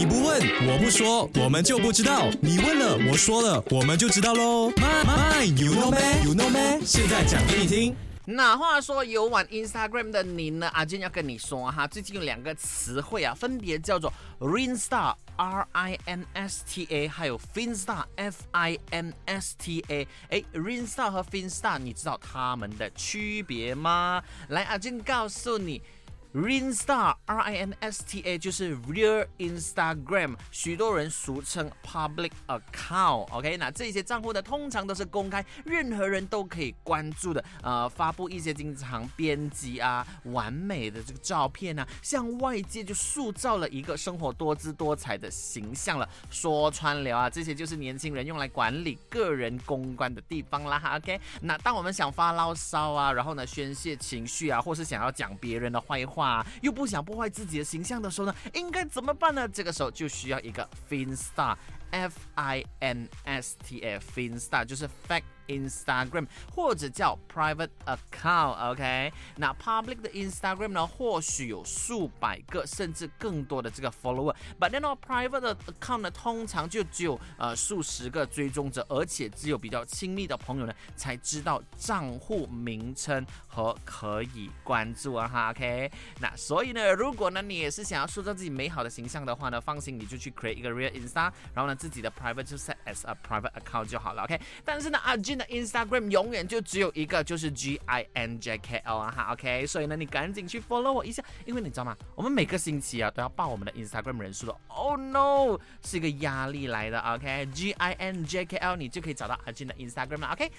你不问，我不说，我们就不知道。你问了，我说了，我们就知道喽。My my you know me you know me，现在讲给你听。那话说有玩 Instagram 的你呢？阿健要跟你说哈，最近有两个词汇啊，分别叫做 Rinsta R R I N S T A，还有 Finsta F I N S T A。哎，Rinsta 和 Finsta，你知道它们的区别吗？来，阿健告诉你。Rinstar R I N S T A 就是 Real Instagram，许多人俗称 Public Account。OK，那这些账户呢，通常都是公开，任何人都可以关注的。呃，发布一些经常编辑啊、完美的这个照片啊，向外界就塑造了一个生活多姿多彩的形象了。说穿了啊，这些就是年轻人用来管理个人公关的地方啦。OK，那当我们想发牢骚啊，然后呢宣泄情绪啊，或是想要讲别人的坏话。话又不想破坏自己的形象的时候呢，应该怎么办呢？这个时候就需要一个 Finstar，F I N S T A Finstar 就是 Fact。Instagram 或者叫 private account，OK？那 public 的 Instagram 呢，或许有数百个甚至更多的这个 follower，but then private 的 account 呢，通常就只有呃数十个追踪者，而且只有比较亲密的朋友呢才知道账户名称和可以关注啊哈，OK？那所以呢，如果呢你也是想要塑造自己美好的形象的话呢，放心，你就去 create 一个 real Insta，然后呢自己的 private 就 set as a private account 就好了，OK？但是呢，阿俊。Instagram 永远就只有一个，就是 G I N J K L 啊哈，OK，所以呢，你赶紧去 follow 我一下，因为你知道吗？我们每个星期啊都要报我们的 Instagram 人数的，Oh no，是一个压力来的，OK，G I N J K L，你就可以找到阿俊的 Instagram 了，OK，